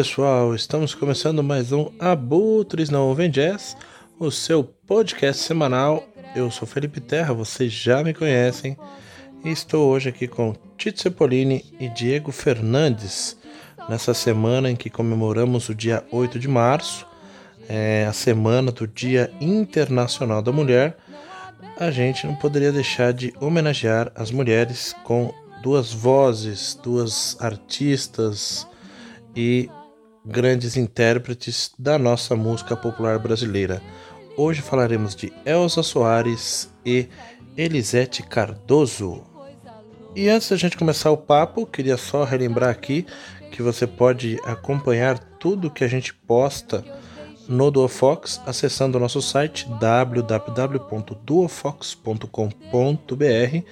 pessoal, estamos começando mais um Abutres Não Ouvem Jazz, o seu podcast semanal. Eu sou Felipe Terra, vocês já me conhecem e estou hoje aqui com Tito Cepolini e Diego Fernandes nessa semana em que comemoramos o dia 8 de março, é a semana do Dia Internacional da Mulher. A gente não poderia deixar de homenagear as mulheres com duas vozes, duas artistas e grandes intérpretes da nossa música popular brasileira. Hoje falaremos de Elza Soares e Elisete Cardoso. E antes da gente começar o papo, queria só relembrar aqui que você pode acompanhar tudo que a gente posta no Duofox acessando o nosso site www.duofox.com.br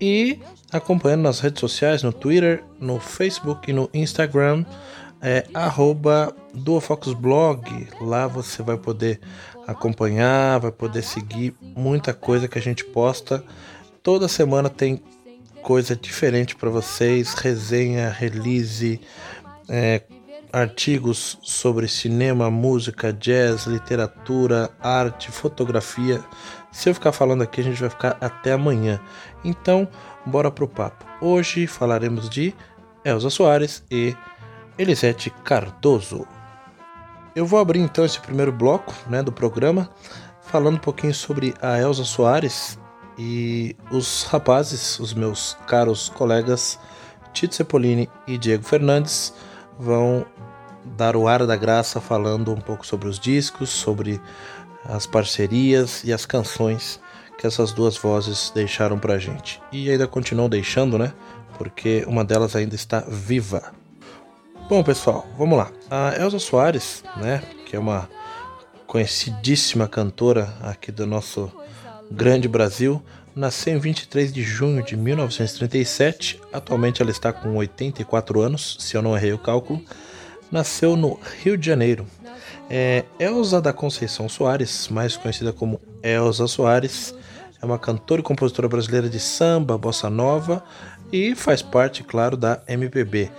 e acompanhando nas redes sociais, no Twitter, no Facebook e no Instagram, é arroba duofoxblog. Lá você vai poder acompanhar, vai poder seguir muita coisa que a gente posta. Toda semana tem coisa diferente para vocês, resenha, release, é, artigos sobre cinema, música, jazz, literatura, arte, fotografia. Se eu ficar falando aqui, a gente vai ficar até amanhã. Então, bora pro papo. Hoje falaremos de Elza Soares e Elisete Cardoso. Eu vou abrir então esse primeiro bloco né, do programa falando um pouquinho sobre a Elza Soares e os rapazes, os meus caros colegas Tito Cepolini e Diego Fernandes, vão dar o ar da graça falando um pouco sobre os discos, sobre as parcerias e as canções que essas duas vozes deixaram pra gente. E ainda continuam deixando, né? Porque uma delas ainda está viva. Bom, pessoal, vamos lá. A Elza Soares, né, que é uma conhecidíssima cantora aqui do nosso grande Brasil, nasceu em 23 de junho de 1937. Atualmente ela está com 84 anos, se eu não errei o cálculo. Nasceu no Rio de Janeiro. É Elza da Conceição Soares, mais conhecida como Elza Soares, é uma cantora e compositora brasileira de samba, bossa nova e faz parte, claro, da MPB.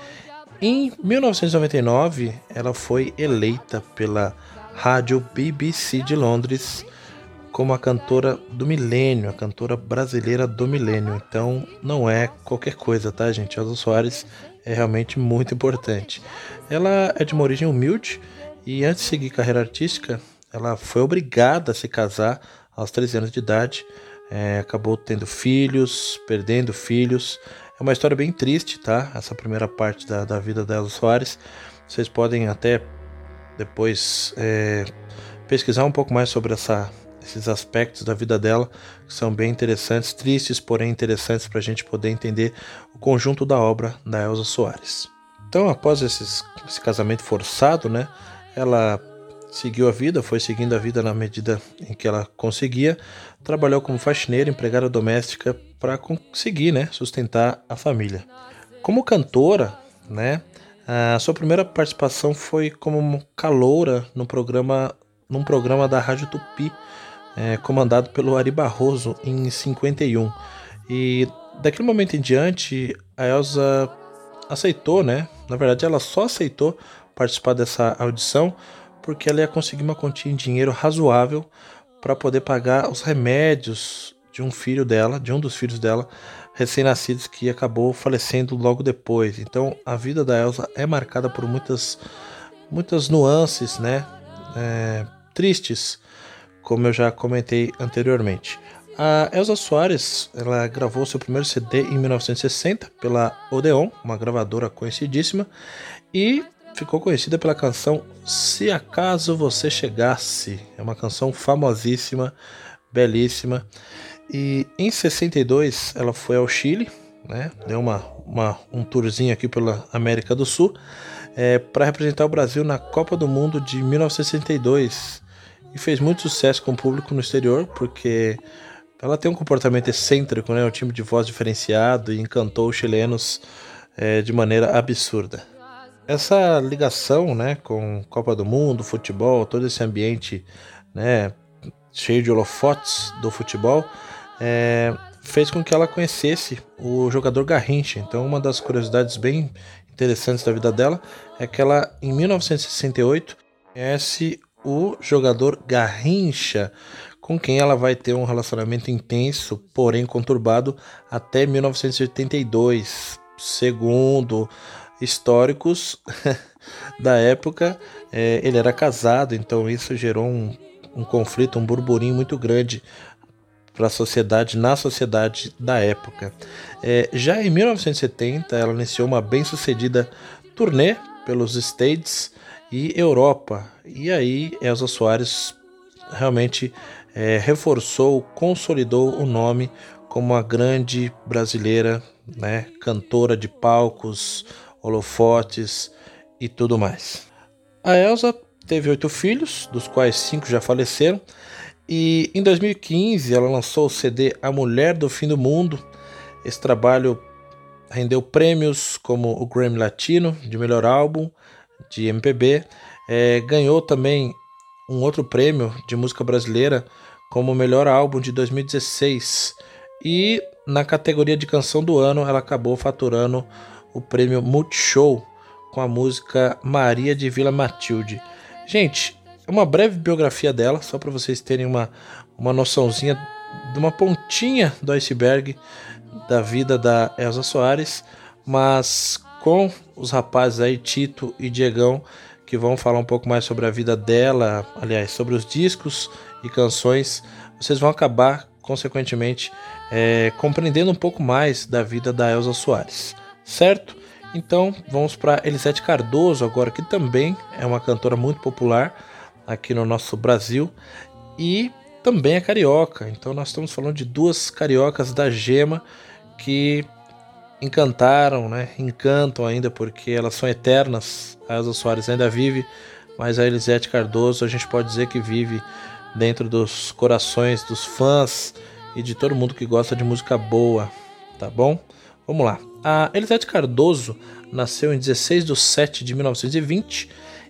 Em 1999, ela foi eleita pela rádio BBC de Londres como a cantora do milênio, a cantora brasileira do milênio. Então não é qualquer coisa, tá, gente? Elza Soares é realmente muito importante. Ela é de uma origem humilde e antes de seguir carreira artística, ela foi obrigada a se casar aos 13 anos de idade. É, acabou tendo filhos, perdendo filhos. É uma história bem triste, tá? Essa primeira parte da, da vida da Soares. Vocês podem até depois é, pesquisar um pouco mais sobre essa esses aspectos da vida dela que são bem interessantes, tristes, porém interessantes para a gente poder entender o conjunto da obra da Elza Soares. Então, após esses, esse casamento forçado, né, ela seguiu a vida, foi seguindo a vida na medida em que ela conseguia, trabalhou como faxineira, empregada doméstica para conseguir, né, sustentar a família. Como cantora, né, a sua primeira participação foi como caloura no programa, num programa da Rádio Tupi, é, comandado pelo Ari Barroso em 51. E daquele momento em diante, a Elsa aceitou, né? Na verdade, ela só aceitou participar dessa audição porque ela ia conseguir uma quantia em dinheiro razoável para poder pagar os remédios de um filho dela, de um dos filhos dela, recém-nascidos, que acabou falecendo logo depois. Então, a vida da Elsa é marcada por muitas, muitas nuances, né? É, tristes como eu já comentei anteriormente. A Elza Soares ela gravou seu primeiro CD em 1960 pela Odeon, uma gravadora conhecidíssima, e ficou conhecida pela canção Se Acaso Você Chegasse. É uma canção famosíssima, belíssima. E em 62 ela foi ao Chile, né? deu uma, uma um tourzinho aqui pela América do Sul, é, para representar o Brasil na Copa do Mundo de 1962 e fez muito sucesso com o público no exterior, porque ela tem um comportamento excêntrico, né? um time de voz diferenciado e encantou os chilenos é, de maneira absurda. Essa ligação né, com Copa do Mundo, futebol, todo esse ambiente né, cheio de holofotes do futebol, é, fez com que ela conhecesse o jogador Garrincha. Então, uma das curiosidades bem interessantes da vida dela é que ela, em 1968, conhece o jogador Garrincha, com quem ela vai ter um relacionamento intenso, porém conturbado, até 1982. Segundo históricos da época, é, ele era casado, então isso gerou um, um conflito, um burburinho muito grande para a sociedade, na sociedade da época. É, já em 1970, ela iniciou uma bem-sucedida turnê pelos States e Europa. E aí, Elza Soares realmente é, reforçou, consolidou o nome como uma grande brasileira, né, cantora de palcos, holofotes e tudo mais. A Elsa teve oito filhos, dos quais cinco já faleceram, e em 2015 ela lançou o CD A Mulher do Fim do Mundo. Esse trabalho rendeu prêmios como o Grammy Latino de melhor álbum de MPB. É, ganhou também um outro prêmio de música brasileira como melhor álbum de 2016. E na categoria de canção do ano ela acabou faturando o prêmio Multishow com a música Maria de Vila Matilde. Gente, uma breve biografia dela, só para vocês terem uma, uma noçãozinha de uma pontinha do iceberg da vida da Elsa Soares, mas com os rapazes aí, Tito e Diegão, que vão falar um pouco mais sobre a vida dela, aliás, sobre os discos e canções, vocês vão acabar, consequentemente, é, compreendendo um pouco mais da vida da Elsa Soares, certo? Então vamos para Elisete Cardoso agora, que também é uma cantora muito popular aqui no nosso Brasil e também é carioca. Então nós estamos falando de duas cariocas da Gema que encantaram, né? Encantam ainda porque elas são eternas. A Elza Soares ainda vive, mas a Elisete Cardoso a gente pode dizer que vive dentro dos corações dos fãs e de todo mundo que gosta de música boa, tá bom? Vamos lá. A Elisete Cardoso nasceu em 16 de 7 de 1920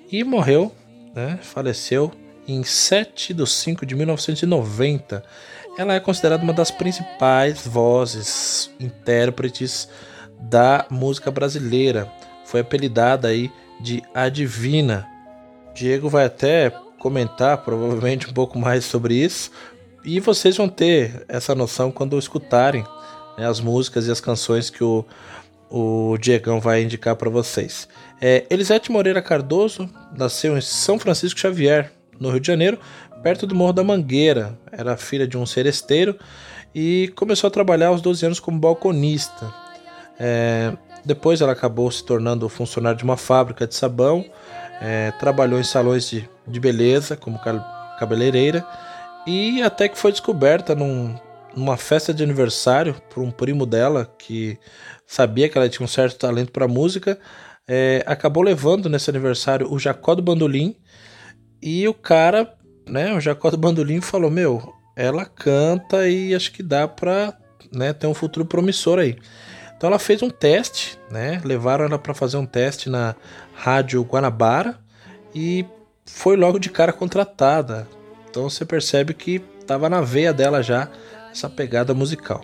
e morreu né, faleceu em 7 de 5 de 1990. Ela é considerada uma das principais vozes, intérpretes da música brasileira. Foi apelidada aí de Adivina. Diego vai até comentar provavelmente um pouco mais sobre isso e vocês vão ter essa noção quando escutarem né, as músicas e as canções que o, o Diegão vai indicar para vocês. É, Elisete Moreira Cardoso nasceu em São Francisco Xavier, no Rio de Janeiro, perto do Morro da Mangueira. Era filha de um seresteiro e começou a trabalhar aos 12 anos como balconista. É, depois ela acabou se tornando funcionária de uma fábrica de sabão, é, trabalhou em salões de, de beleza como cabeleireira e até que foi descoberta num, numa festa de aniversário por um primo dela que sabia que ela tinha um certo talento para música é, acabou levando nesse aniversário o Jacó do Bandolim e o cara, né, o Jacó do Bandolim falou: Meu, ela canta e acho que dá pra né, ter um futuro promissor aí. Então ela fez um teste, né? Levaram ela para fazer um teste na Rádio Guanabara e foi logo de cara contratada. Então você percebe que estava na veia dela já essa pegada musical.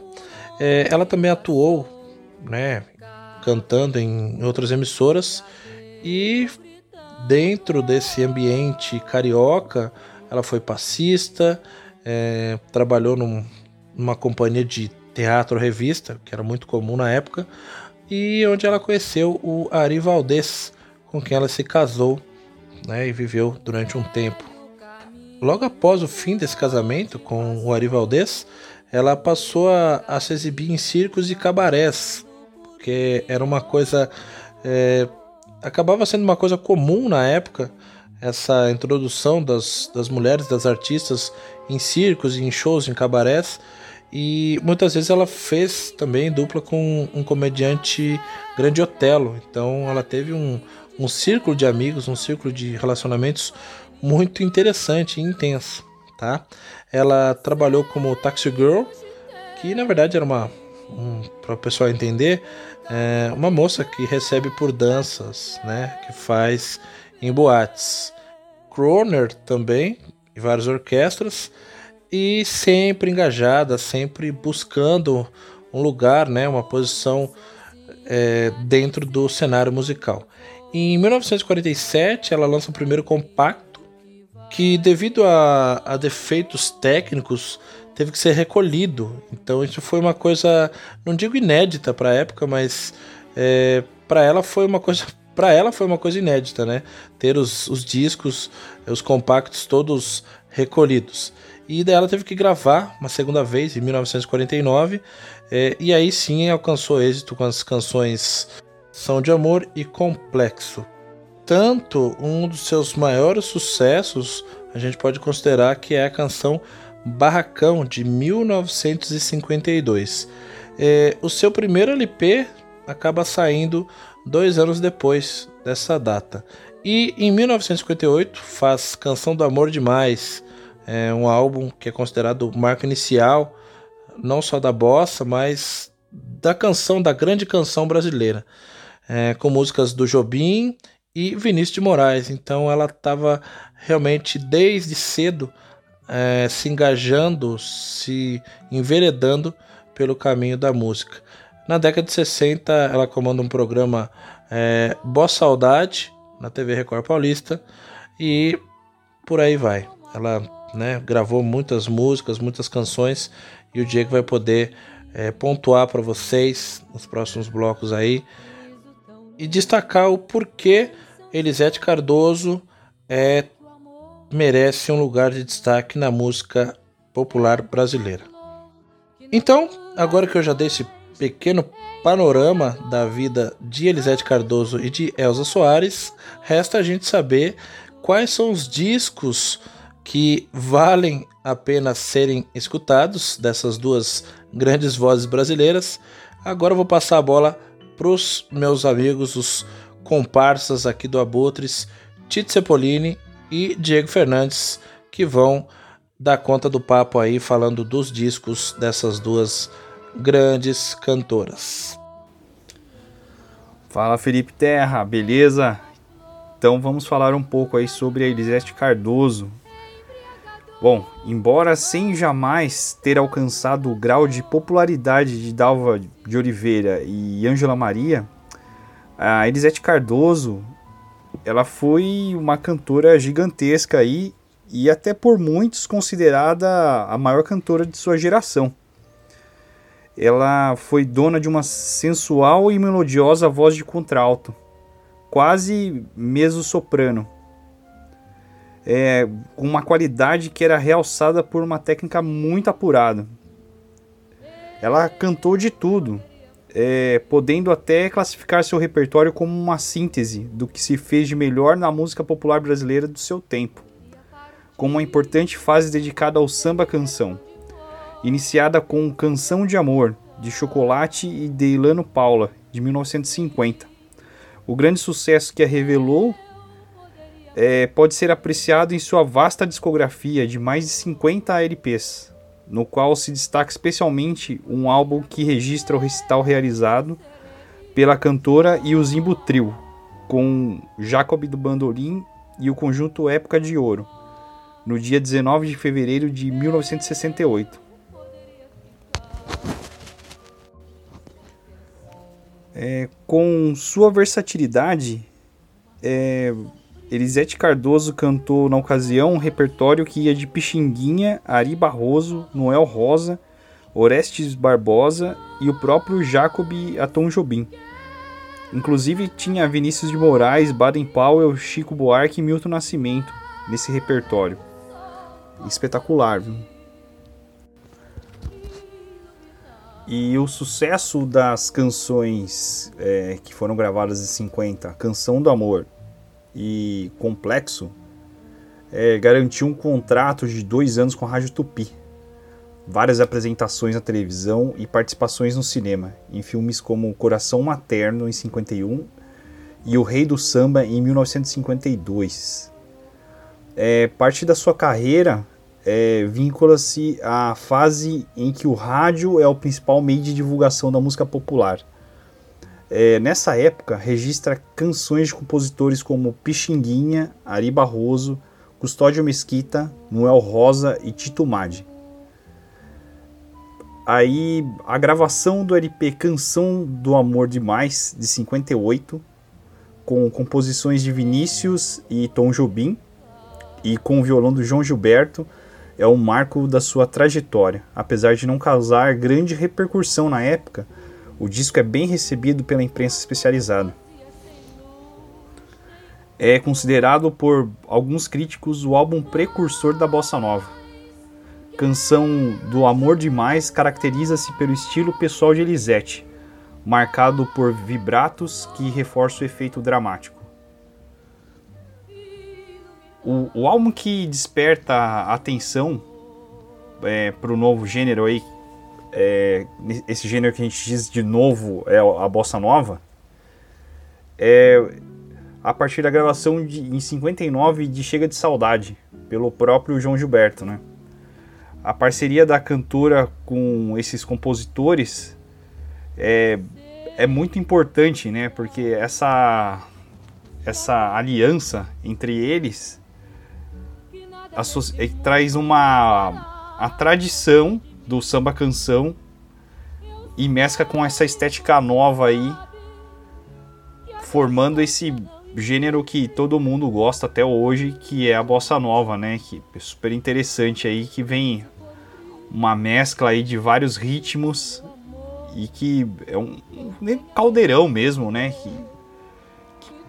É, ela também atuou, né, cantando em outras emissoras e dentro desse ambiente carioca ela foi passista, é, trabalhou num, numa companhia de teatro revista que era muito comum na época e onde ela conheceu o Ari Valdez, com quem ela se casou né, e viveu durante um tempo. Logo após o fim desse casamento com o Ari Valdez, ela passou a, a se exibir em circos e cabarés, porque era uma coisa. É, acabava sendo uma coisa comum na época, essa introdução das, das mulheres, das artistas em circos, em shows, em cabarés. E muitas vezes ela fez também dupla com um comediante grande Otelo. Então ela teve um, um círculo de amigos, um círculo de relacionamentos muito interessante e intenso. Tá? Ela trabalhou como taxi girl, que na verdade era uma, um, para o pessoal entender, é uma moça que recebe por danças, né, que faz em boates. Kroner também, em várias orquestras, e sempre engajada, sempre buscando um lugar, né, uma posição é, dentro do cenário musical. Em 1947, ela lança o primeiro compacto, que devido a, a defeitos técnicos teve que ser recolhido. Então isso foi uma coisa, não digo inédita para a época, mas é, para ela foi uma coisa para ela foi uma coisa inédita, né? Ter os, os discos, os compactos todos recolhidos. E daí ela teve que gravar uma segunda vez, em 1949, é, e aí sim alcançou êxito com as canções São de Amor e Complexo. Tanto um dos seus maiores sucessos, a gente pode considerar que é a canção Barracão, de 1952. É, o seu primeiro LP acaba saindo dois anos depois dessa data. E em 1958 faz Canção do Amor Demais, é um álbum que é considerado o marco inicial, não só da bossa, mas da canção, da grande canção brasileira, é, com músicas do Jobim e Vinícius de Moraes. Então ela estava realmente desde cedo é, se engajando, se enveredando pelo caminho da música. Na década de 60, ela comanda um programa é, Boa Saudade na TV Record Paulista e por aí vai. Ela né, gravou muitas músicas, muitas canções e o Diego vai poder é, pontuar para vocês nos próximos blocos aí e destacar o porquê Elisete Cardoso é, merece um lugar de destaque na música popular brasileira. Então, agora que eu já dei esse pequeno panorama da vida de Elisete Cardoso e de Elza Soares, resta a gente saber quais são os discos que valem a pena serem escutados dessas duas grandes vozes brasileiras. Agora eu vou passar a bola para os meus amigos, os comparsas aqui do Abutres, Tito Cepolini e Diego Fernandes, que vão dar conta do papo aí falando dos discos dessas duas grandes cantoras. Fala Felipe Terra, beleza? Então vamos falar um pouco aí sobre a Elisete Cardoso. Bom, embora sem jamais ter alcançado o grau de popularidade de Dalva de Oliveira e Ângela Maria, a Elisete Cardoso, ela foi uma cantora gigantesca aí e até por muitos considerada a maior cantora de sua geração. Ela foi dona de uma sensual e melodiosa voz de contralto, quase mezzo-soprano, é, com uma qualidade que era realçada por uma técnica muito apurada. Ela cantou de tudo, é, podendo até classificar seu repertório como uma síntese do que se fez de melhor na música popular brasileira do seu tempo, com uma importante fase dedicada ao samba-canção iniciada com Canção de Amor, de Chocolate e de Ilano Paula, de 1950. O grande sucesso que a revelou é, pode ser apreciado em sua vasta discografia de mais de 50 LPs, no qual se destaca especialmente um álbum que registra o recital realizado pela cantora e o Zimbo Trio, com Jacob do Bandolim e o conjunto Época de Ouro, no dia 19 de fevereiro de 1968. É, com sua versatilidade, é, Elisete Cardoso cantou na ocasião um repertório que ia de Pixinguinha, Ari Barroso, Noel Rosa, Orestes Barbosa e o próprio Jacob Atom Jobim. Inclusive tinha Vinícius de Moraes, Baden Powell, Chico Buarque e Milton Nascimento nesse repertório. Espetacular, viu? E o sucesso das canções é, que foram gravadas em 50, Canção do Amor e Complexo, é, garantiu um contrato de dois anos com a Rádio Tupi. Várias apresentações na televisão e participações no cinema, em filmes como Coração Materno, em 51, e O Rei do Samba, em 1952. É, parte da sua carreira é, vincula-se à fase em que o rádio é o principal meio de divulgação da música popular. É, nessa época, registra canções de compositores como Pixinguinha, Ari Barroso, Custódio Mesquita, Noel Rosa e Tito Madi. Aí a gravação do LP Canção do Amor Demais, de 58, com composições de Vinícius e Tom Jobim, e com o violão do João Gilberto, é um marco da sua trajetória. Apesar de não causar grande repercussão na época, o disco é bem recebido pela imprensa especializada. É considerado por alguns críticos o álbum precursor da bossa nova canção do Amor Demais caracteriza-se pelo estilo pessoal de Elisete, marcado por vibratos que reforçam o efeito dramático. O, o álbum que desperta atenção é, para o novo gênero aí, é, esse gênero que a gente diz de novo é a bossa nova, é a partir da gravação de, em 59 de Chega de Saudade, pelo próprio João Gilberto, né? a parceria da cantora com esses compositores é, é muito importante, né? Porque essa, essa aliança entre eles traz uma a tradição do samba canção e mescla com essa estética nova aí, formando esse gênero que todo mundo gosta até hoje, que é a bossa nova, né? Que é super interessante aí, que vem uma mescla aí de vários ritmos e que é um, um caldeirão mesmo, né? Que,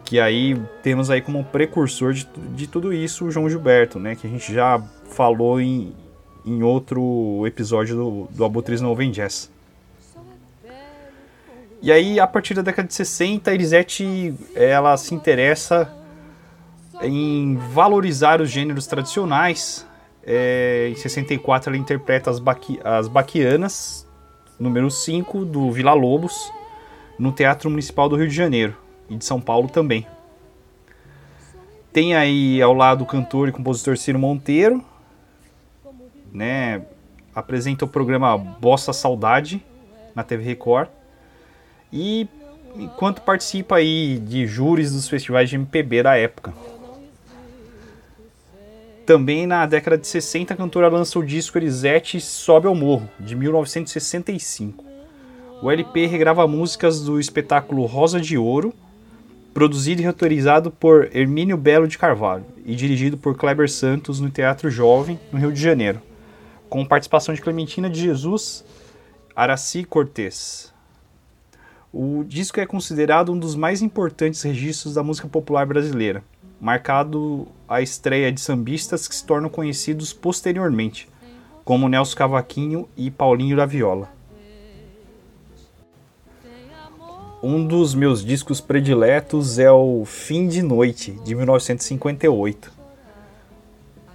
que aí temos aí como precursor de, de tudo isso o João Gilberto, né? Que a gente já falou em, em outro episódio do, do Abutres Novo Jazz. E aí, a partir da década de 60, a Elisete ela se interessa em valorizar os gêneros tradicionais. É, em 64, ela interpreta as, baqui as Baquianas, número 5, do Vila Lobos, no Teatro Municipal do Rio de Janeiro e de São Paulo também. Tem aí ao lado o cantor e compositor Ciro Monteiro, né? Apresenta o programa Bossa Saudade na TV Record e enquanto participa aí de júris dos festivais de MPB da época. Também na década de 60 a cantora lança o disco Elisete Sobe ao Morro, de 1965. O LP regrava músicas do espetáculo Rosa de Ouro, produzido e autorizado por Hermínio Belo de Carvalho e dirigido por Kleber Santos no Teatro Jovem, no Rio de Janeiro, com participação de Clementina de Jesus, Araci Cortez. O disco é considerado um dos mais importantes registros da música popular brasileira, marcado a estreia de sambistas que se tornam conhecidos posteriormente, como Nelson Cavaquinho e Paulinho da Viola. Um dos meus discos prediletos é o Fim de Noite, de 1958,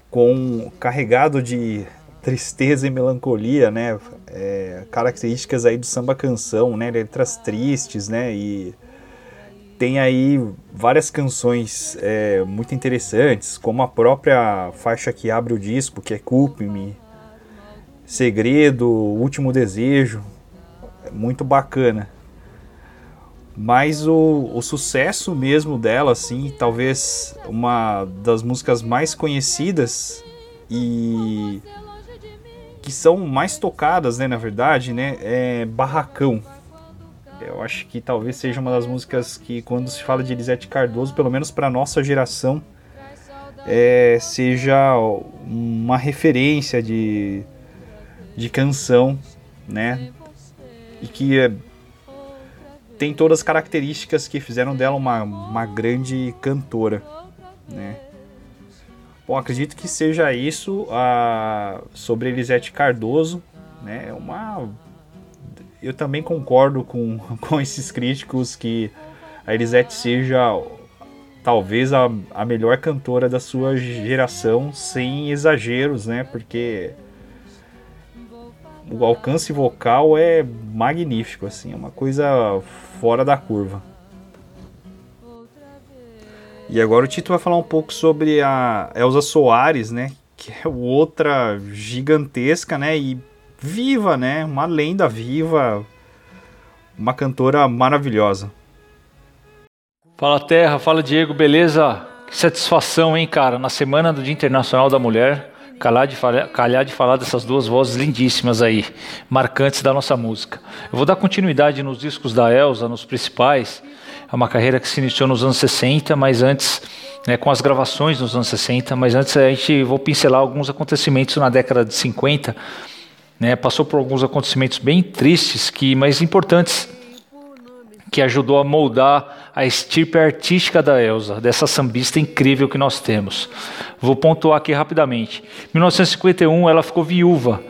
com carregado de tristeza e melancolia, né? É, características aí do samba canção, né? Letras tristes, né? E tem aí várias canções é, muito interessantes, como a própria faixa que abre o disco, que é Culpe-me, Segredo, Último Desejo, é muito bacana. Mas o, o sucesso mesmo dela, assim, talvez uma das músicas mais conhecidas e que são mais tocadas, né, na verdade, né, é Barracão. Eu acho que talvez seja uma das músicas que, quando se fala de Elisete Cardoso, pelo menos para nossa geração, é, seja uma referência de, de canção, né? E que é, tem todas as características que fizeram dela uma, uma grande cantora, né? Bom, acredito que seja isso a, sobre Elisete Cardoso, né? É uma eu também concordo com, com esses críticos que a Elisete seja talvez a, a melhor cantora da sua geração, sem exageros, né? Porque o alcance vocal é magnífico, assim, é uma coisa fora da curva. E agora o Tito vai falar um pouco sobre a Elza Soares, né? Que é outra gigantesca, né? E viva, né? Uma lenda viva, uma cantora maravilhosa. Fala Terra, fala Diego, beleza? Que satisfação, hein, cara? Na semana do Dia Internacional da Mulher, calhar de, falar, calhar de falar dessas duas vozes lindíssimas aí, marcantes da nossa música. Eu vou dar continuidade nos discos da Elsa, nos principais. É uma carreira que se iniciou nos anos 60, mas antes, né, com as gravações nos anos 60, mas antes a gente vou pincelar alguns acontecimentos na década de 50. Né, passou por alguns acontecimentos bem tristes, que mas importantes que ajudou a moldar a estirpe artística da Elsa, dessa sambista incrível que nós temos. Vou pontuar aqui rapidamente. Em 1951, ela ficou viúva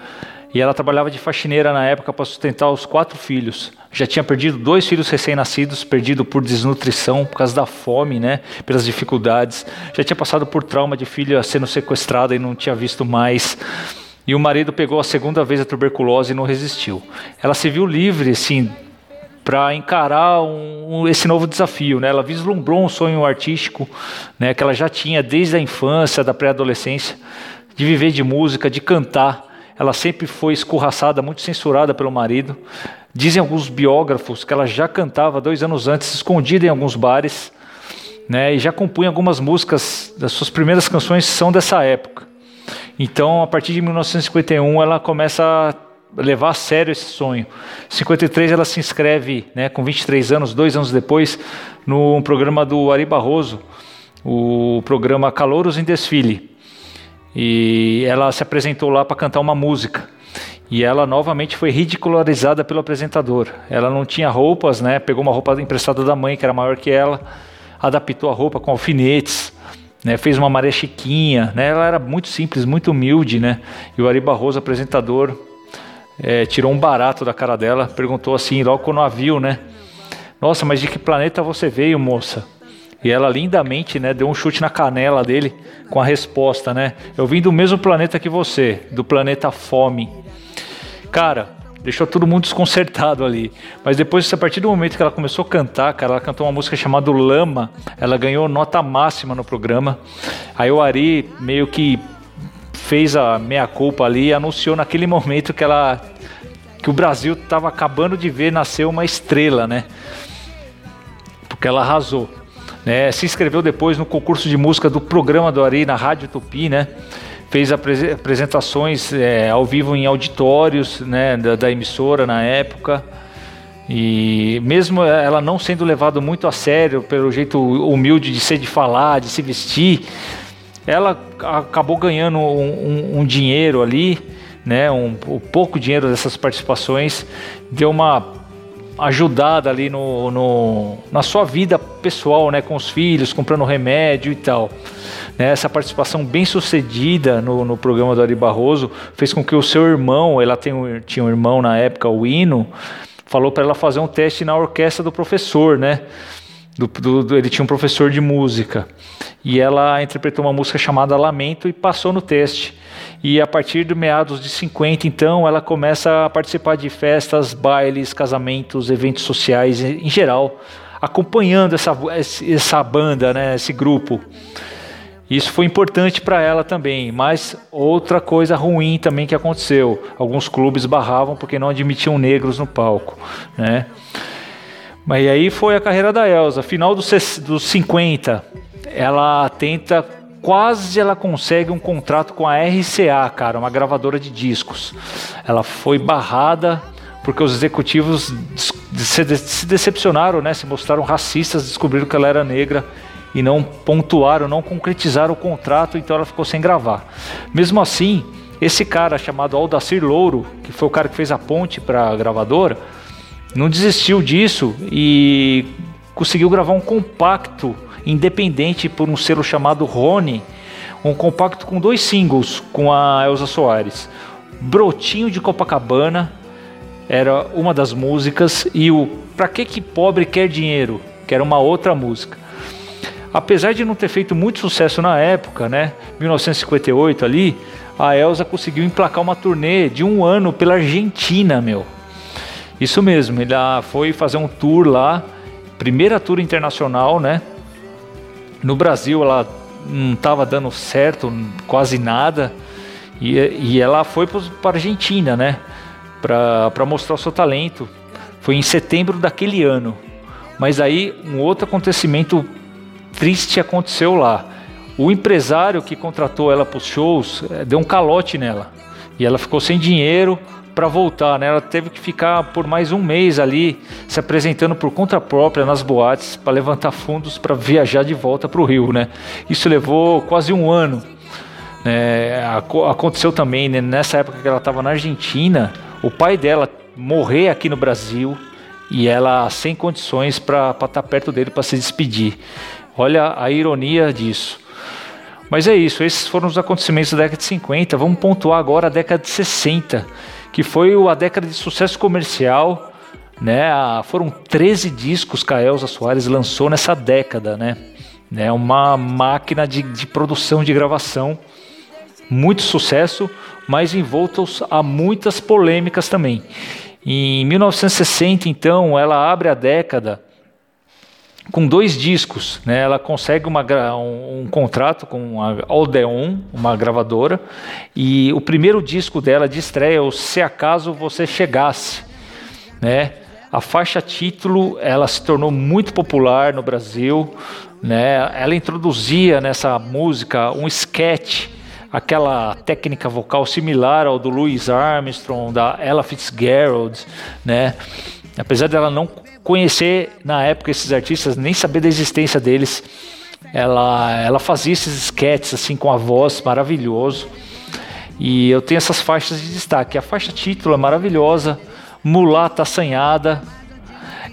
e ela trabalhava de faxineira na época para sustentar os quatro filhos. Já tinha perdido dois filhos recém-nascidos, perdido por desnutrição, por causa da fome, né, pelas dificuldades. Já tinha passado por trauma de filha sendo sequestrada e não tinha visto mais. E o marido pegou a segunda vez a tuberculose e não resistiu. Ela se viu livre, assim, para encarar um, um, esse novo desafio. Né? Ela vislumbrou um sonho artístico né, que ela já tinha desde a infância, da pré-adolescência, de viver de música, de cantar. Ela sempre foi escorraçada, muito censurada pelo marido. Dizem alguns biógrafos que ela já cantava dois anos antes, escondida em alguns bares, né, e já compunha algumas músicas, das suas primeiras canções são dessa época. Então, a partir de 1951, ela começa a levar a sério esse sonho. Em 53 ela se inscreve, né, com 23 anos, dois anos depois, no programa do Ari Barroso, o programa Calouros em Desfile. E ela se apresentou lá para cantar uma música. E ela novamente foi ridicularizada pelo apresentador. Ela não tinha roupas, né? Pegou uma roupa emprestada da mãe, que era maior que ela, adaptou a roupa com alfinetes, né? Fez uma Maria Chiquinha, né? Ela era muito simples, muito humilde, né? E o Ari Barroso, apresentador, é, tirou um barato da cara dela, perguntou assim, logo quando a viu, né? Nossa, mas de que planeta você veio, moça? E ela lindamente, né, deu um chute na canela dele com a resposta, né? Eu vim do mesmo planeta que você, do planeta Fome. Cara, deixou todo mundo desconcertado ali. Mas depois, a partir do momento que ela começou a cantar, cara, ela cantou uma música chamada Lama, ela ganhou nota máxima no programa. Aí o Ari meio que fez a meia-culpa ali e anunciou naquele momento que ela que o Brasil estava acabando de ver nascer uma estrela, né? Porque ela arrasou. Né? Se inscreveu depois no concurso de música do programa do Ari na Rádio Tupi, né? Fez apresentações é, ao vivo em auditórios né, da, da emissora na época. E mesmo ela não sendo levada muito a sério pelo jeito humilde de ser de falar, de se vestir, ela acabou ganhando um, um, um dinheiro ali, né, um, um, pouco dinheiro dessas participações, deu uma ajudada ali no, no, na sua vida pessoal, né, com os filhos, comprando remédio e tal. Né, essa participação bem sucedida no, no programa do Ari Barroso fez com que o seu irmão, ela tem, tinha um irmão na época, o Hino, falou para ela fazer um teste na orquestra do professor, né? Do, do, ele tinha um professor de música e ela interpretou uma música chamada Lamento e passou no teste. E a partir do meados de 50, então, ela começa a participar de festas, bailes, casamentos, eventos sociais em geral, acompanhando essa, essa banda, né, esse grupo. Isso foi importante para ela também, mas outra coisa ruim também que aconteceu. Alguns clubes barravam porque não admitiam negros no palco, né? Mas aí foi a carreira da Elsa. Final dos, dos 50, ela tenta, quase ela consegue um contrato com a RCA, cara, uma gravadora de discos. Ela foi barrada porque os executivos se decepcionaram, né? Se mostraram racistas, descobriram que ela era negra e não pontuaram, não concretizaram o contrato, então ela ficou sem gravar. Mesmo assim, esse cara chamado Aldacir Louro, que foi o cara que fez a ponte para a gravadora, não desistiu disso e conseguiu gravar um compacto independente por um selo chamado Rony, um compacto com dois singles com a Elza Soares. Brotinho de Copacabana era uma das músicas e o Pra que que pobre quer dinheiro, que era uma outra música. Apesar de não ter feito muito sucesso na época, né, 1958 ali, a Elza conseguiu emplacar uma turnê de um ano pela Argentina, meu. Isso mesmo, ele foi fazer um tour lá, primeira tour internacional, né? No Brasil ela não estava dando certo, quase nada, e, e ela foi para Argentina, né? Para mostrar o seu talento. Foi em setembro daquele ano. Mas aí um outro acontecimento triste aconteceu lá. o empresário que contratou ela para os shows eh, deu um calote nela e ela ficou sem dinheiro para voltar, né? Ela teve que ficar por mais um mês ali se apresentando por conta própria nas boates para levantar fundos para viajar de volta para o Rio, né? Isso levou quase um ano. É, aconteceu também né, nessa época que ela estava na Argentina, o pai dela morrer aqui no Brasil e ela sem condições para estar tá perto dele para se despedir. Olha a ironia disso. Mas é isso, esses foram os acontecimentos da década de 50. Vamos pontuar agora a década de 60, que foi a década de sucesso comercial. Né? Foram 13 discos que a Elza Soares lançou nessa década. Né? É uma máquina de, de produção, de gravação. Muito sucesso, mas envoltos a muitas polêmicas também. Em 1960, então, ela abre a década com dois discos. Né? Ela consegue uma, um, um, contrato com a Odeon, uma gravadora, e o primeiro disco dela de estreia é o Se Acaso Você Chegasse. Né? A faixa título ela se tornou muito popular no Brasil. Né? Ela introduzia nessa música um sketch, aquela técnica vocal similar ao do Louis Armstrong, da Ella Fitzgerald, né? Apesar dela não conhecer na época esses artistas, nem saber da existência deles. Ela, ela fazia esses sketches assim com a voz maravilhoso. E eu tenho essas faixas de destaque. A faixa título é maravilhosa, Mulata Assanhada,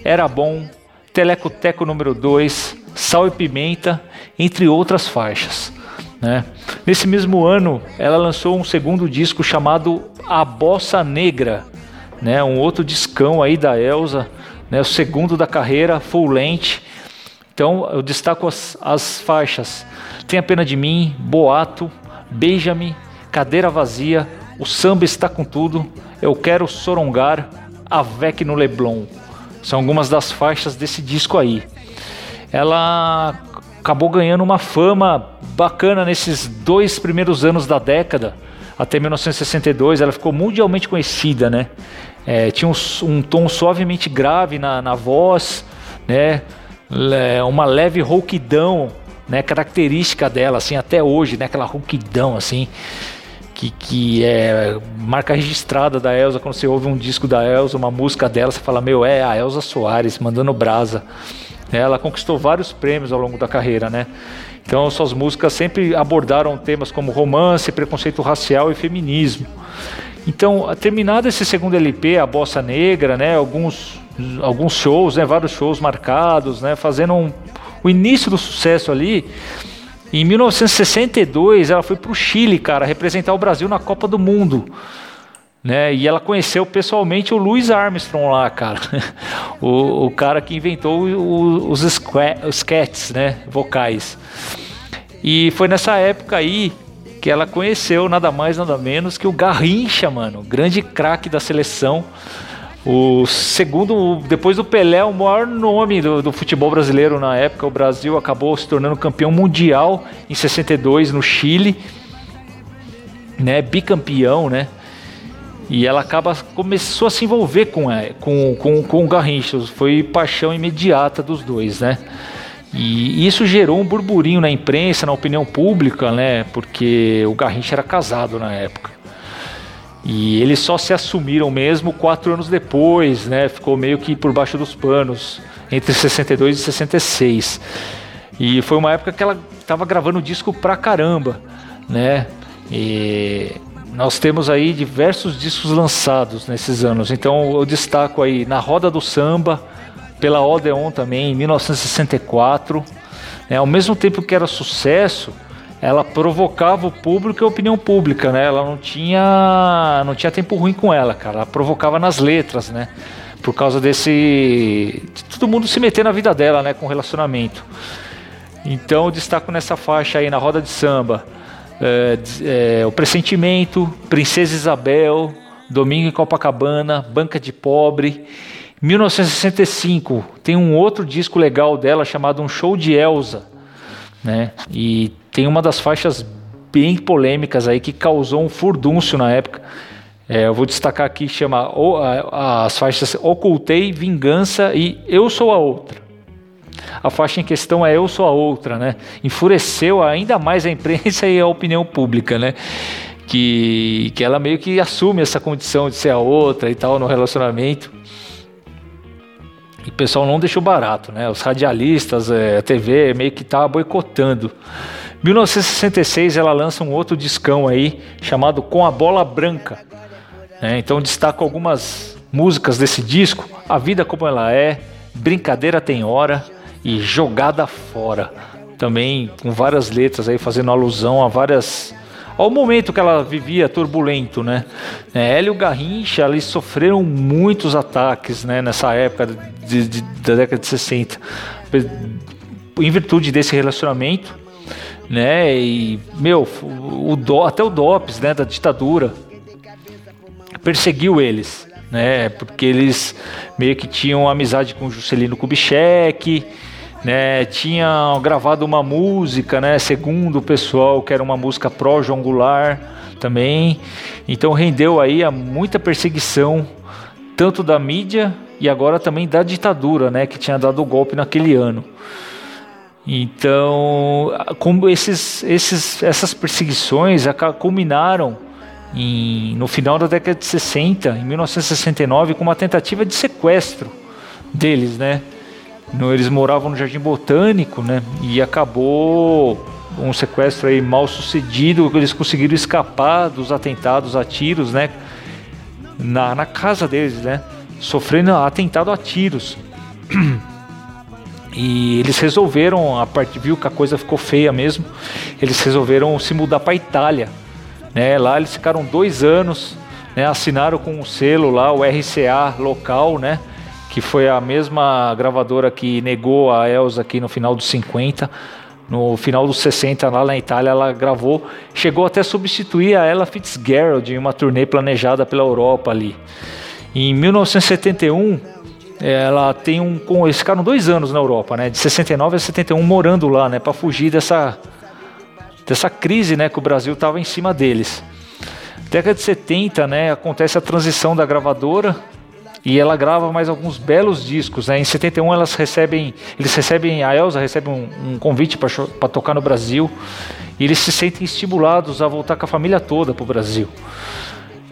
Era Bom, Teleco Teco número 2, Sal e Pimenta, entre outras faixas. Né? Nesse mesmo ano, ela lançou um segundo disco chamado A Bossa Negra, né? um outro discão aí da Elsa, né, o segundo da carreira, full length. Então eu destaco as, as faixas Tenha Pena de Mim, Boato, Beija-me, Cadeira Vazia, O Samba Está Com Tudo, Eu Quero Sorongar, Avec no Leblon. São algumas das faixas desse disco aí. Ela acabou ganhando uma fama bacana nesses dois primeiros anos da década, até 1962. Ela ficou mundialmente conhecida, né? É, tinha um, um, tom suavemente grave na, na voz, né? Uma leve rouquidão, né? Característica dela, assim, até hoje, né? Aquela rouquidão, assim, que, que é marca registrada da Elsa. Quando você ouve um disco da Elsa, uma música dela, você fala, meu, é a Elsa Soares mandando brasa. Ela conquistou vários prêmios ao longo da carreira, né? Então, suas músicas sempre abordaram temas como romance, preconceito racial e feminismo. Então, terminado esse segundo LP, a Bossa Negra, né, alguns, alguns shows, né, vários shows marcados, né, fazendo um, o início do sucesso ali. Em 1962, ela foi para o Chile, cara, representar o Brasil na Copa do Mundo. Né? E ela conheceu pessoalmente o Louis Armstrong lá, cara. o, o cara que inventou os, os né? Vocais. E foi nessa época aí que ela conheceu nada mais, nada menos que o Garrincha, mano, grande craque da seleção. O segundo, depois do Pelé, o maior nome do, do, futebol brasileiro na época. O Brasil acabou se tornando campeão mundial em 62 no Chile, né? Bicampeão, né? E ela acaba começou a se envolver com, é, com, com, com o Garrincha. Foi paixão imediata dos dois, né? E isso gerou um burburinho na imprensa, na opinião pública, né? Porque o Garrincha era casado na época. E eles só se assumiram mesmo quatro anos depois, né? Ficou meio que por baixo dos panos, entre 62 e 66. E foi uma época que ela estava gravando disco pra caramba, né? E nós temos aí diversos discos lançados nesses anos. Então eu destaco aí Na Roda do Samba, pela Odeon também, em 1964. Né? Ao mesmo tempo que era sucesso, ela provocava o público e a opinião pública, né? Ela não tinha, não tinha tempo ruim com ela, cara. Ela provocava nas letras, né? Por causa desse, de todo mundo se meter na vida dela, né? Com relacionamento. Então eu destaco nessa faixa aí na roda de samba, é, é, o pressentimento, Princesa Isabel, Domingo em Copacabana, Banca de Pobre 1965 tem um outro disco legal dela chamado Um Show de Elsa, né? E tem uma das faixas bem polêmicas aí que causou um furdúncio na época. É, eu vou destacar aqui chama as faixas Ocultei, Vingança e Eu Sou a Outra. a faixa em questão é Eu Sou a Outra, né? Enfureceu ainda mais a imprensa e a opinião pública, né? Que, que ela meio que assume essa condição de ser a outra e tal no relacionamento. E o pessoal não deixou barato, né? Os radialistas, é, a TV meio que tá boicotando. 1966 ela lança um outro discão aí chamado Com a Bola Branca. Né? Então destaco algumas músicas desse disco: A Vida Como Ela É, Brincadeira Tem Hora e Jogada Fora. Também com várias letras aí fazendo alusão a várias ao momento que ela vivia turbulento, né? É, ela e o Garrincha, eles sofreram muitos ataques, né? Nessa época de, de, da década de 60, em virtude desse relacionamento, né? E meu, o até o DOPS, né? Da ditadura perseguiu eles, né? Porque eles meio que tinham amizade com Juscelino Kubitschek né, tinha gravado uma música, né, segundo o pessoal, que era uma música pró João Goulart também. Então rendeu aí a muita perseguição tanto da mídia e agora também da ditadura, né, que tinha dado o golpe naquele ano. Então, como esses, esses, essas perseguições culminaram em, no final da década de 60, em 1969, com uma tentativa de sequestro deles, né? No, eles moravam no Jardim Botânico, né? E acabou um sequestro aí mal sucedido, eles conseguiram escapar dos atentados a tiros, né? Na, na casa deles, né? Sofrendo atentado a tiros. E eles resolveram, a parte viu que a coisa ficou feia mesmo, eles resolveram se mudar para Itália. Né? Lá eles ficaram dois anos, né? assinaram com um selo lá, o RCA local, né? Que foi a mesma gravadora que negou a Elsa aqui no final dos 50. No final dos 60, lá na Itália, ela gravou, chegou até a substituir a Ella Fitzgerald em uma turnê planejada pela Europa ali. Em 1971, ela tem um. Eles ficaram dois anos na Europa, né? De 69 a 71 morando lá, né? Para fugir dessa, dessa crise, né? Que o Brasil estava em cima deles. Década de 70, né? Acontece a transição da gravadora e ela grava mais alguns belos discos. Né? Em 71 elas recebem, eles recebem, a Elsa recebe um, um convite para tocar no Brasil e eles se sentem estimulados a voltar com a família toda para o Brasil.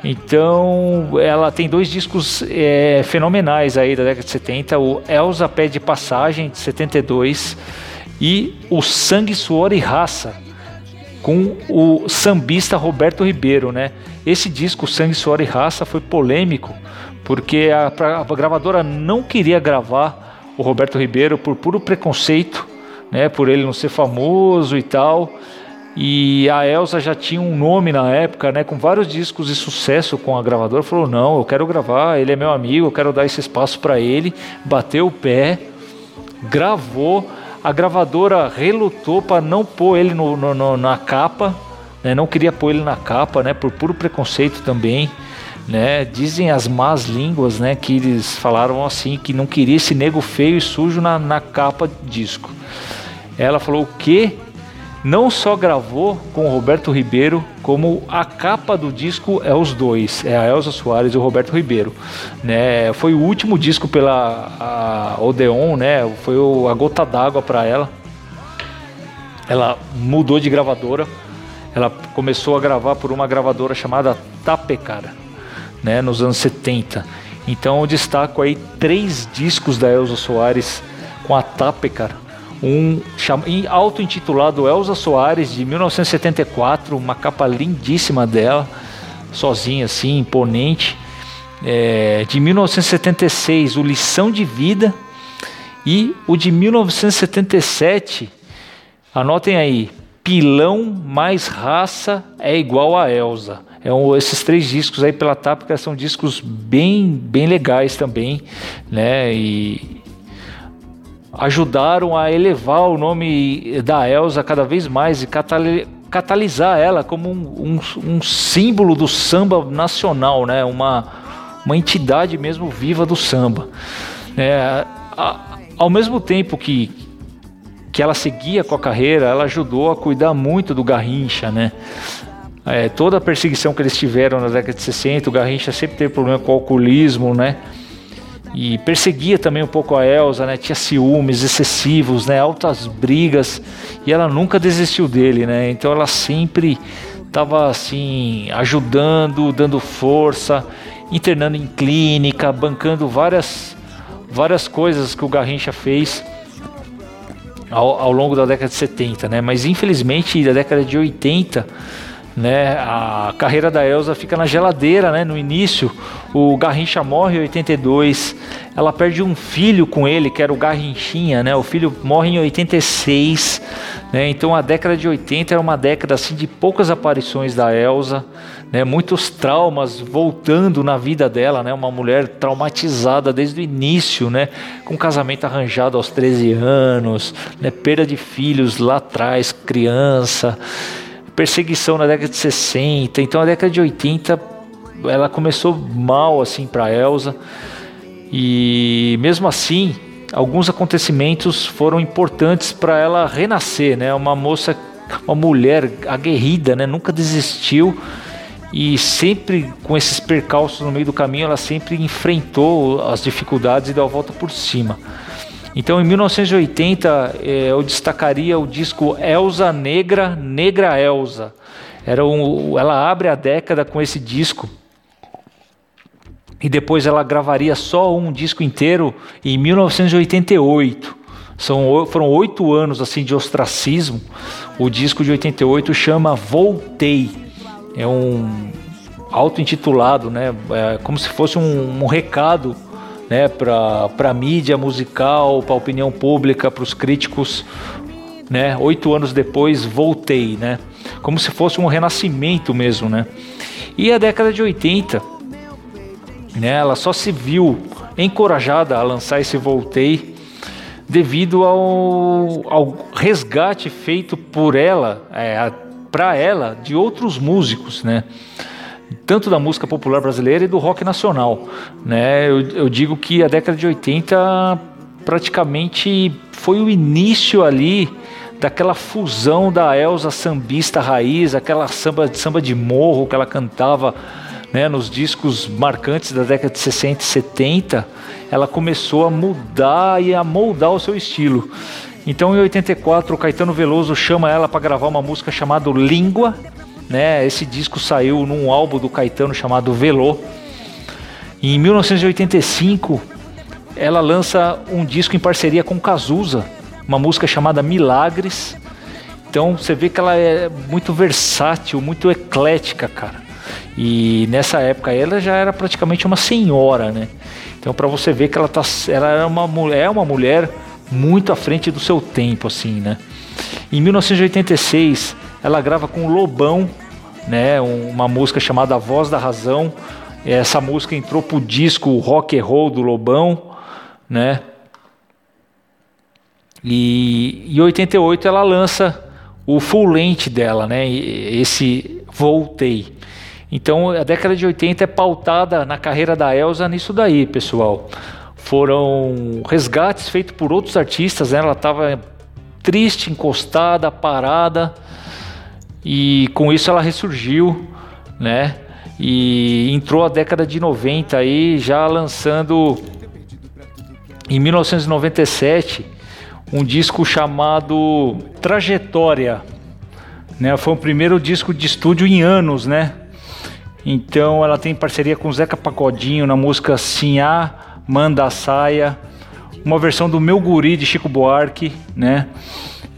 Então ela tem dois discos é, fenomenais aí da década de 70, o Elsa Pede Passagem de 72 e o Sangue, Suor e Raça com o sambista Roberto Ribeiro, né? Esse disco Sangue, Suor e Raça foi polêmico porque a, a gravadora não queria gravar o Roberto Ribeiro por puro preconceito, né, por ele não ser famoso e tal. E a Elsa já tinha um nome na época, né, com vários discos de sucesso com a gravadora. Falou: Não, eu quero gravar, ele é meu amigo, eu quero dar esse espaço para ele. Bateu o pé, gravou. A gravadora relutou para não pôr ele no, no, no, na capa, né, não queria pôr ele na capa, né, por puro preconceito também né? Dizem as más línguas, né? Que eles falaram assim que não queria esse nego feio e sujo na, na capa de disco. Ela falou que não só gravou com Roberto Ribeiro, como a capa do disco é os dois, é a Elza Soares e o Roberto Ribeiro, né? Foi o último disco pela Odeon, né? Foi o, a gota d'água para ela. Ela mudou de gravadora. Ela começou a gravar por uma gravadora chamada Tapecara né, nos anos 70. Então eu destaco aí três discos da Elza Soares com a Tapecar. Um auto-intitulado Elza Soares de 1974, uma capa lindíssima dela, sozinha assim, imponente. É, de 1976, o Lição de Vida. E o de 1977, anotem aí, Pilão mais raça é igual a Elza. É um, esses três discos aí pela Tápica são discos bem, bem legais também, né? E ajudaram a elevar o nome da Elsa cada vez mais e catalisar ela como um, um, um símbolo do samba nacional, né? Uma, uma entidade mesmo viva do samba. É, a, ao mesmo tempo que, que ela seguia com a carreira, ela ajudou a cuidar muito do Garrincha, né? É, toda a perseguição que eles tiveram na década de 60, o Garrincha sempre teve problema com o alcoolismo, né? e perseguia também um pouco a Elsa, né? Tinha ciúmes excessivos, né? Altas brigas e ela nunca desistiu dele, né? Então ela sempre estava assim ajudando, dando força, internando em clínica, bancando várias várias coisas que o Garrincha fez ao, ao longo da década de 70, né? Mas infelizmente da década de 80 né? A carreira da Elsa fica na geladeira, né? No início, o Garrincha morre em 82, ela perde um filho com ele, que era o Garrinchinha, né? O filho morre em 86, né? Então a década de 80 era uma década assim de poucas aparições da Elsa, né? Muitos traumas voltando na vida dela, né? Uma mulher traumatizada desde o início, né? Com casamento arranjado aos 13 anos, né? Perda de filhos lá atrás, criança perseguição na década de 60. Então a década de 80 ela começou mal assim para Elsa. E mesmo assim, alguns acontecimentos foram importantes para ela renascer, né? Uma moça, uma mulher aguerrida, né? Nunca desistiu e sempre com esses percalços no meio do caminho, ela sempre enfrentou as dificuldades e deu a volta por cima. Então, em 1980, eh, eu destacaria o disco Elsa Negra, Negra Elsa. Era um, ela abre a década com esse disco. E depois ela gravaria só um disco inteiro em 1988. São, foram oito anos assim de ostracismo. O disco de 88 chama Voltei. É um auto-intitulado, né? É como se fosse um, um recado né, para a mídia musical, para a opinião pública, para os críticos. Né? Oito anos depois voltei, né? como se fosse um renascimento mesmo. Né? E a década de 80, né, ela só se viu encorajada a lançar esse voltei devido ao, ao resgate feito por ela, é, para ela, de outros músicos, né? tanto da música popular brasileira e do rock nacional. Né? Eu, eu digo que a década de 80 praticamente foi o início ali daquela fusão da Elsa sambista raiz, aquela samba, samba de morro que ela cantava né, nos discos marcantes da década de 60 e 70, ela começou a mudar e a moldar o seu estilo. Então, em 84, o Caetano Veloso chama ela para gravar uma música chamada Língua, né? Esse disco saiu num álbum do Caetano chamado Velô. Em 1985, ela lança um disco em parceria com Cazuza, uma música chamada Milagres. Então você vê que ela é muito versátil, muito eclética, cara. E nessa época ela já era praticamente uma senhora, né? Então para você ver que ela tá, ela é uma mulher, é uma mulher muito à frente do seu tempo, assim, né? Em 1986 ela grava com Lobão, né, uma música chamada Voz da Razão. Essa música entrou pro disco Rock and Roll do Lobão, né? E em 88 ela lança o full length dela, né? Esse Voltei. Então a década de 80 é pautada na carreira da Elsa nisso daí, pessoal. Foram resgates feitos por outros artistas, né? Ela estava triste, encostada, parada, e com isso ela ressurgiu, né? E entrou a década de 90 aí, já lançando em 1997 um disco chamado Trajetória, né? Foi o primeiro disco de estúdio em anos, né? Então ela tem parceria com Zeca Pagodinho na música Sinhá Manda Saia, uma versão do Meu Guri de Chico Buarque, né?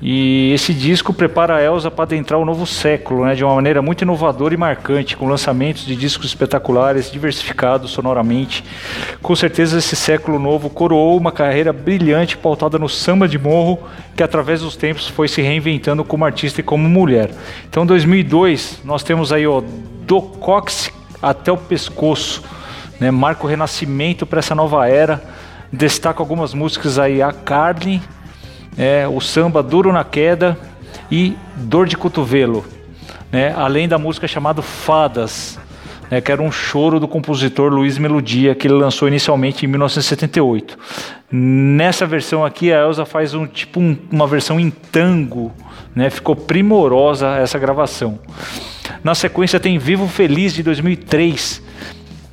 E esse disco prepara a Elsa para adentrar o novo século, né, de uma maneira muito inovadora e marcante, com lançamentos de discos espetaculares, diversificados sonoramente. Com certeza esse século novo coroou uma carreira brilhante pautada no samba de morro, que através dos tempos foi se reinventando como artista e como mulher. Então, 2002, nós temos aí ó, do cox até o pescoço, né, marca o renascimento para essa nova era. Destaco algumas músicas aí, a Carne, é, o samba Duro na Queda e Dor de Cotovelo, né? além da música chamada Fadas, né? que era um choro do compositor Luiz Melodia, que ele lançou inicialmente em 1978. Nessa versão aqui, a Elsa faz um tipo um, uma versão em tango, né? ficou primorosa essa gravação. Na sequência tem Vivo Feliz de 2003,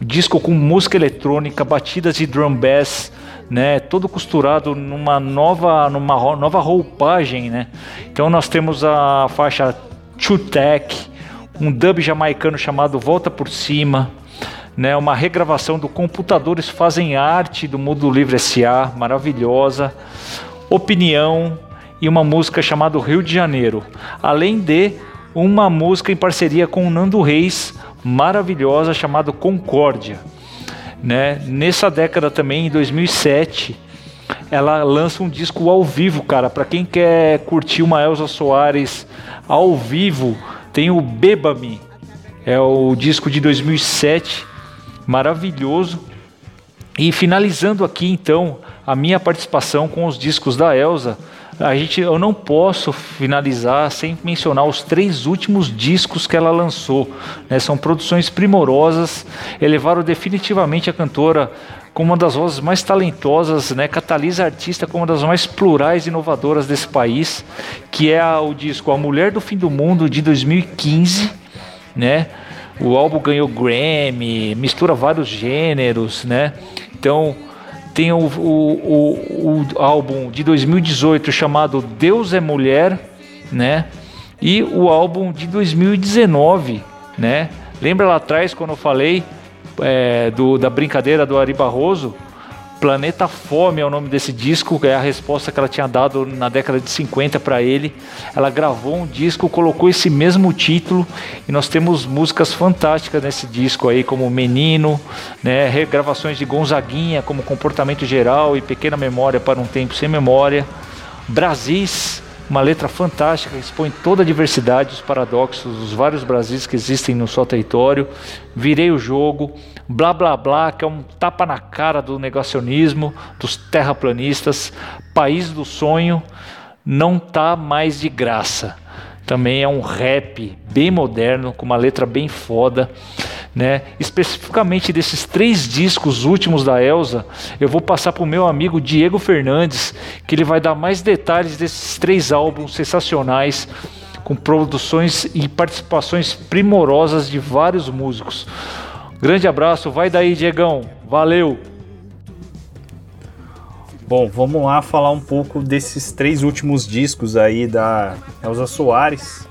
disco com música eletrônica, batidas de drum bass, né, todo costurado numa nova, numa nova roupagem, né? Então nós temos a faixa Tech, um dub jamaicano chamado Volta por Cima, né, uma regravação do Computadores Fazem Arte do Mundo Livre SA, maravilhosa, Opinião e uma música chamada Rio de Janeiro, além de uma música em parceria com o Nando Reis, maravilhosa, chamada Concórdia. Né? Nessa década também, em 2007, ela lança um disco ao vivo, cara. Para quem quer curtir uma Elza Soares ao vivo, tem o Beba-me. É o disco de 2007, maravilhoso. E finalizando aqui então a minha participação com os discos da Elsa, a gente, eu não posso finalizar sem mencionar os três últimos discos que ela lançou. Né? São produções primorosas, elevaram definitivamente a cantora como uma das vozes mais talentosas, né? catalisa a artista como uma das mais plurais e inovadoras desse país, que é a, o disco A Mulher do Fim do Mundo de 2015, né? O álbum ganhou Grammy, mistura vários gêneros, né? Então tem o, o, o, o álbum de 2018 chamado Deus é Mulher, né? E o álbum de 2019, né? Lembra lá atrás quando eu falei é, do, da brincadeira do Ari Barroso? Planeta Fome é o nome desse disco, é a resposta que ela tinha dado na década de 50 para ele. Ela gravou um disco, colocou esse mesmo título e nós temos músicas fantásticas nesse disco aí, como Menino, né, regravações de Gonzaguinha, como Comportamento Geral e Pequena Memória para um Tempo Sem Memória. Brasis, uma letra fantástica que expõe toda a diversidade, os paradoxos, os vários Brasis que existem no seu território. Virei o jogo, blá blá blá, que é um tapa na cara do negacionismo, dos terraplanistas. País do sonho não tá mais de graça. Também é um rap bem moderno, com uma letra bem foda né? Especificamente desses três discos últimos da Elsa, eu vou passar para o meu amigo Diego Fernandes, que ele vai dar mais detalhes desses três álbuns sensacionais, com produções e participações primorosas de vários músicos. Grande abraço, vai daí, Diegão. Valeu! Bom, vamos lá falar um pouco desses três últimos discos aí da Elza Soares.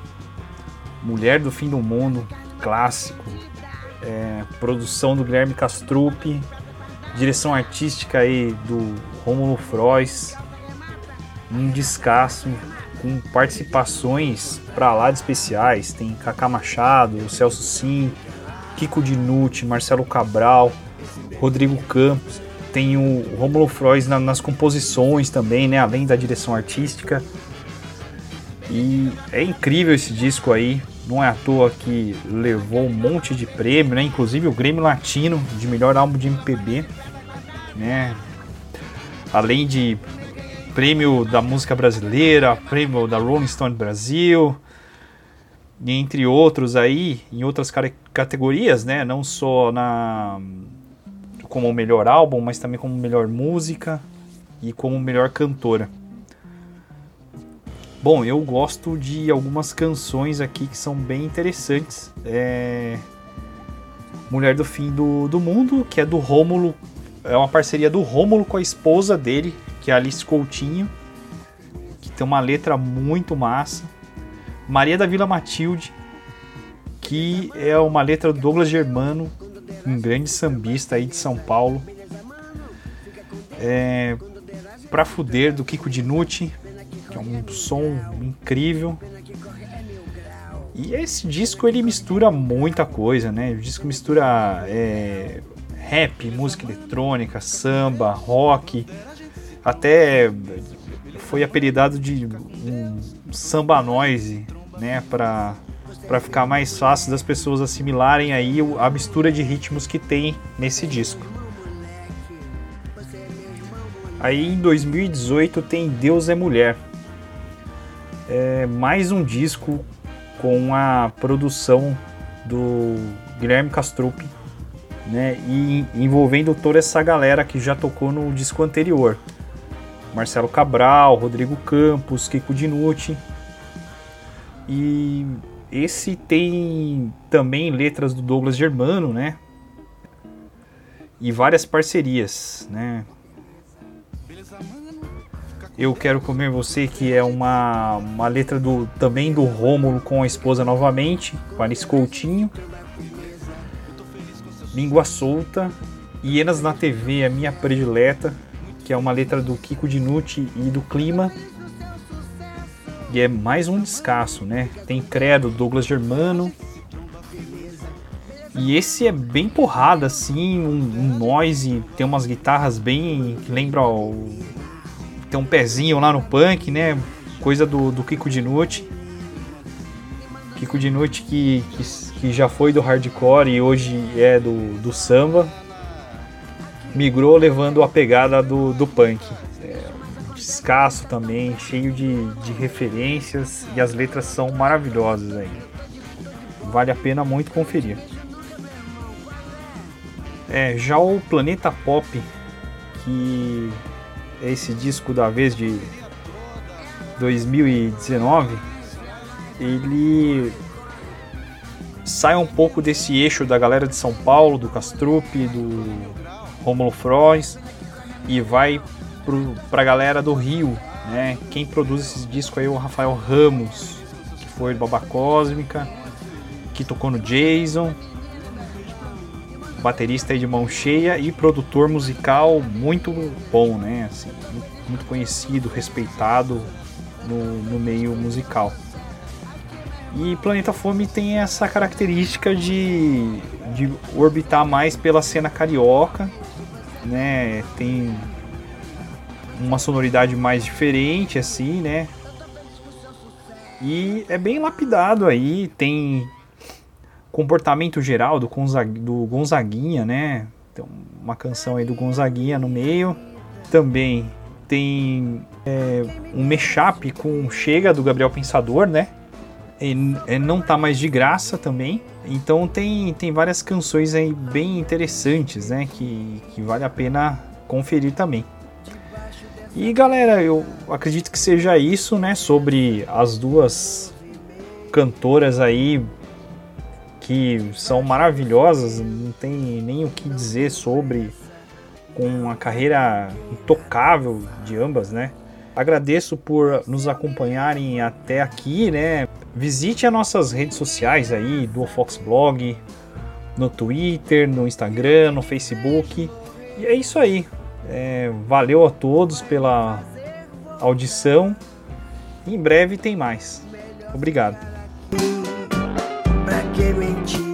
Mulher do Fim do Mundo, clássico, é, produção do Guilherme Castrup, direção artística aí do Romulo Frois, um descasso com participações para lá de especiais, tem Cacá Machado, Celso Sim, Kiko Dinucci, Marcelo Cabral, Rodrigo Campos, tem o Romulo Frois na, nas composições também, né, além da direção artística. E é incrível esse disco aí, não é à toa que levou um monte de prêmio, né? Inclusive o Grêmio Latino de melhor álbum de MPB, né? Além de prêmio da música brasileira, prêmio da Rolling Stone Brasil, entre outros aí, em outras categorias, né? Não só na como melhor álbum, mas também como melhor música e como melhor cantora. Bom, eu gosto de algumas canções aqui que são bem interessantes. É... Mulher do Fim do, do Mundo, que é do Rômulo. É uma parceria do Rômulo com a esposa dele, que é a Alice Coutinho. Que tem uma letra muito massa. Maria da Vila Matilde, que é uma letra do Douglas Germano, um grande sambista aí de São Paulo. É... Pra Fuder, do Kiko Dinucci, um som incrível. E esse disco ele mistura muita coisa, né? O disco mistura é, rap, música eletrônica, samba, rock, até foi apelidado de um samba noise, né? Para para ficar mais fácil das pessoas assimilarem aí a mistura de ritmos que tem nesse disco. Aí em 2018 tem Deus é Mulher, é mais um disco com a produção do Guilherme Castrup, né? E envolvendo toda essa galera que já tocou no disco anterior. Marcelo Cabral, Rodrigo Campos, Kiko Dinucci. E esse tem também letras do Douglas Germano, né? e várias parcerias, né? Eu Quero Comer Você, que é uma, uma letra do, também do Rômulo com a esposa novamente, com Alice Coutinho. Língua Solta, Hienas na TV, a minha predileta, que é uma letra do Kiko Dinucci e do Clima. E é mais um descasso, né? Tem Credo, Douglas Germano. E esse é bem porrada, assim, um, um noise, tem umas guitarras bem. que lembra o tem um pezinho lá no punk, né? Coisa do, do Kiko Dinucci. Kiko Dinucci que, que, que, já foi do hardcore e hoje é do, do samba. Migrou levando a pegada do, do punk. É, escasso também, cheio de, de referências e as letras são maravilhosas aí. Vale a pena muito conferir. É, já o Planeta Pop, que esse disco da vez de 2019, ele sai um pouco desse eixo da galera de São Paulo, do Castrup, do Romulo Frois e vai para a galera do Rio, né? Quem produz esse disco aí é o Rafael Ramos, que foi do Baba Cósmica, que tocou no Jason, baterista de mão cheia e produtor musical muito bom, né? Assim, muito conhecido, respeitado no, no meio musical. E Planeta Fome tem essa característica de, de orbitar mais pela cena carioca, né? Tem uma sonoridade mais diferente, assim, né? E é bem lapidado aí, tem comportamento geral do, do Gonzaguinha, né? Tem uma canção aí do Gonzaguinha no meio. Também tem é, um mashup com Chega do Gabriel Pensador, né? E, e não tá mais de graça também. Então tem, tem várias canções aí bem interessantes, né? Que, que vale a pena conferir também. E galera, eu acredito que seja isso, né? Sobre as duas cantoras aí que são maravilhosas, não tem nem o que dizer sobre, com uma carreira intocável de ambas, né? Agradeço por nos acompanharem até aqui, né? Visite as nossas redes sociais aí, do Fox Blog, no Twitter, no Instagram, no Facebook. E é isso aí. É, valeu a todos pela audição. Em breve tem mais. Obrigado. Que mentir.